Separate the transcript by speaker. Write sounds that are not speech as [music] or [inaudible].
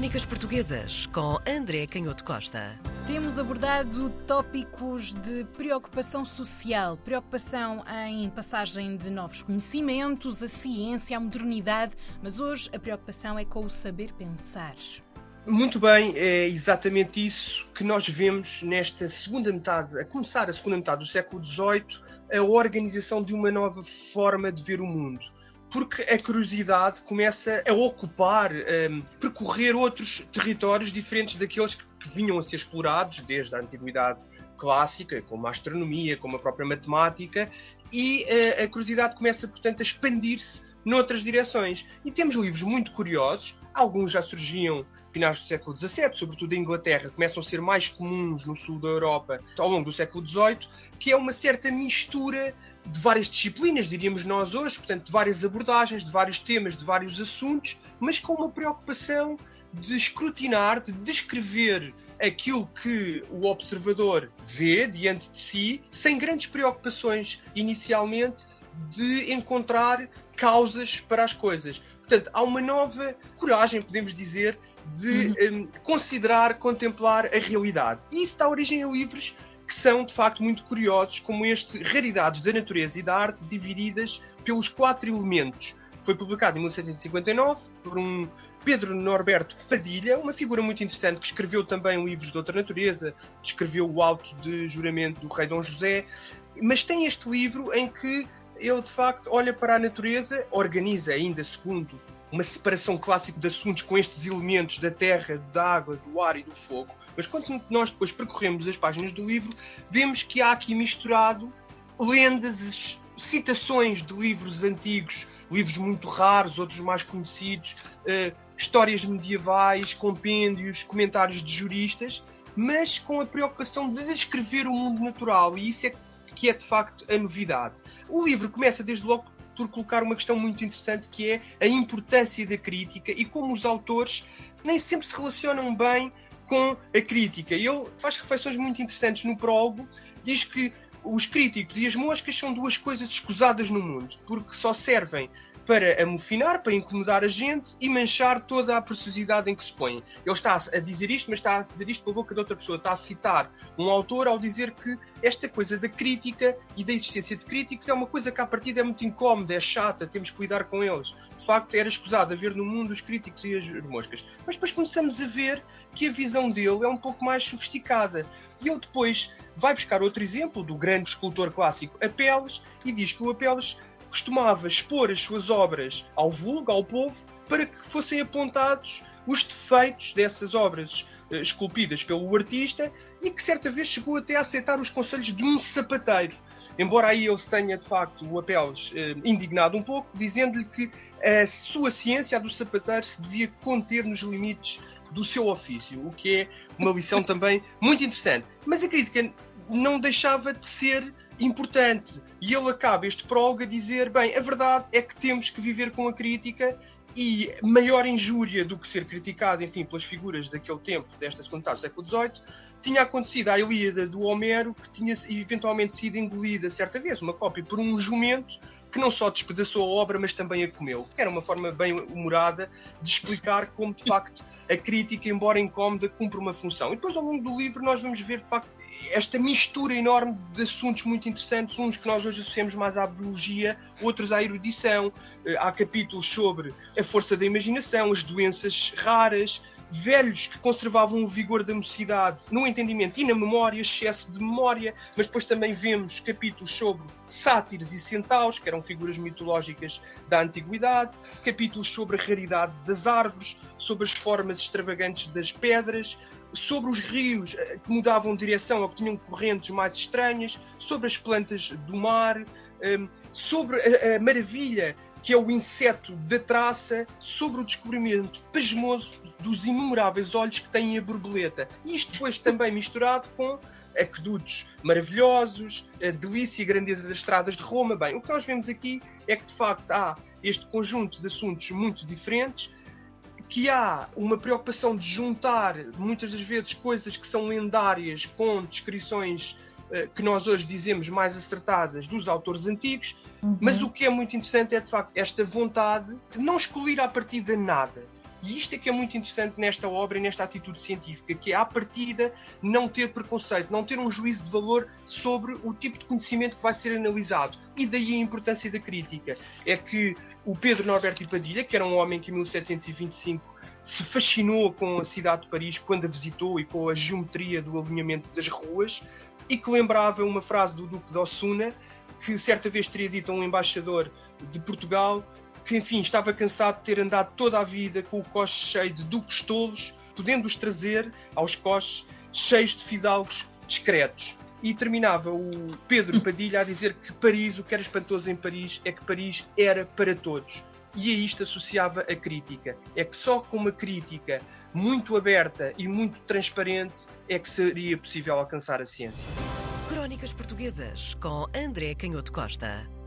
Speaker 1: Crónicas Portuguesas com André Canhoto Costa.
Speaker 2: Temos abordado tópicos de preocupação social, preocupação em passagem de novos conhecimentos, a ciência, a modernidade, mas hoje a preocupação é com o saber pensar.
Speaker 3: Muito bem, é exatamente isso que nós vemos nesta segunda metade, a começar a segunda metade do século XVIII, a organização de uma nova forma de ver o mundo porque a curiosidade começa a ocupar, um, percorrer outros territórios diferentes daqueles que vinham a ser explorados desde a antiguidade clássica, como a astronomia, como a própria matemática, e uh, a curiosidade começa, portanto, a expandir-se noutras direções. E temos livros muito curiosos, alguns já surgiam finais do século XVII, sobretudo em Inglaterra, começam a ser mais comuns no sul da Europa ao longo do século XVIII, que é uma certa mistura de várias disciplinas, diríamos nós hoje, portanto, de várias abordagens, de vários temas, de vários assuntos, mas com uma preocupação de escrutinar, de descrever aquilo que o observador vê diante de si, sem grandes preocupações inicialmente de encontrar causas para as coisas. Portanto, há uma nova coragem, podemos dizer, de uhum. um, considerar, contemplar a realidade. E isso dá origem a livros que são de facto muito curiosos, como este Raridades da Natureza e da Arte divididas pelos quatro elementos. Foi publicado em 1759 por um Pedro Norberto Padilha, uma figura muito interessante que escreveu também livros de outra natureza, escreveu o Auto de Juramento do Rei Dom José, mas tem este livro em que ele de facto olha para a natureza, organiza ainda segundo uma separação clássica de assuntos com estes elementos da terra, da água, do ar e do fogo. Mas quando nós depois percorremos as páginas do livro, vemos que há aqui misturado lendas, citações de livros antigos, livros muito raros, outros mais conhecidos, uh, histórias medievais, compêndios, comentários de juristas, mas com a preocupação de descrever o mundo natural. E isso é que é de facto a novidade. O livro começa desde logo por colocar uma questão muito interessante que é a importância da crítica e como os autores nem sempre se relacionam bem com a crítica. Ele faz reflexões muito interessantes no prólogo, diz que os críticos e as moscas são duas coisas escusadas no mundo, porque só servem para amofinar, para incomodar a gente e manchar toda a preciosidade em que se põe. Ele está a dizer isto, mas está a dizer isto pela boca de outra pessoa. Está a citar um autor ao dizer que esta coisa da crítica e da existência de críticos é uma coisa que à partida é muito incómoda, é chata, temos que lidar com eles. De facto, era escusado haver no mundo os críticos e as moscas. Mas depois começamos a ver que a visão dele é um pouco mais sofisticada. E ele depois vai buscar outro exemplo do grande escultor clássico Apeles e diz que o Apeles costumava expor as suas obras ao vulgo, ao povo, para que fossem apontados os defeitos dessas obras eh, esculpidas pelo artista e que certa vez chegou até a aceitar os conselhos de um sapateiro. Embora aí ele se tenha, de facto, o Apeles eh, indignado um pouco, dizendo-lhe que a sua ciência, a do sapateiro, se devia conter nos limites do seu ofício, o que é uma lição [laughs] também muito interessante. Mas a crítica não deixava de ser importante. E ele acaba este prólogo a dizer: bem, a verdade é que temos que viver com a crítica e maior injúria do que ser criticado, enfim, pelas figuras daquele tempo, desta segunda do século XVIII, tinha acontecido à Ilíada do Homero, que tinha eventualmente sido engolida certa vez, uma cópia, por um jumento que não só despedaçou a obra, mas também a comeu. Era uma forma bem humorada de explicar como, de facto, a crítica, embora incómoda, cumpre uma função. E depois, ao longo do livro, nós vamos ver, de facto, esta mistura enorme de assuntos muito interessantes, uns que nós hoje associamos mais à biologia, outros à erudição. Eh, há capítulos sobre a força da imaginação, as doenças raras, velhos que conservavam o vigor da mocidade no entendimento e na memória, excesso de memória, mas depois também vemos capítulos sobre sátiros e centauros, que eram figuras mitológicas da antiguidade, capítulos sobre a raridade das árvores, sobre as formas extravagantes das pedras, sobre os rios eh, que mudavam de direção ou que tinham correntes mais estranhas, sobre as plantas do mar, ehm, sobre a, maravilha que é o inseto da traça, sobre o descobrimento pasmoso dos inumeráveis olhos que tem a borboleta. Isto depois também misturado com aquedutos maravilhosos, a delícia e grandeza das estradas de Roma. Bem, o que nós vemos aqui é que de facto há este conjunto de assuntos muito diferentes que há uma preocupação de juntar muitas das vezes coisas que são lendárias com descrições que nós hoje dizemos mais acertadas dos autores antigos, uhum. mas o que é muito interessante é de facto esta vontade de não escolher a partir de nada. E isto é que é muito interessante nesta obra e nesta atitude científica, que é, à partida, não ter preconceito, não ter um juízo de valor sobre o tipo de conhecimento que vai ser analisado. E daí a importância da crítica. É que o Pedro Norberto Padilha, que era um homem que em 1725 se fascinou com a cidade de Paris quando a visitou e com a geometria do alinhamento das ruas, e que lembrava uma frase do Duque de Ossuna, que certa vez teria dito a um embaixador de Portugal que, enfim, estava cansado de ter andado toda a vida com o coche cheio de duques tolos, podendo-os trazer aos coches cheios de fidalgos discretos. E terminava o Pedro Padilha a dizer que Paris, o que era espantoso em Paris, é que Paris era para todos. E a isto associava a crítica. É que só com uma crítica muito aberta e muito transparente é que seria possível alcançar a ciência.
Speaker 1: Crónicas Portuguesas com André Canhoto Costa.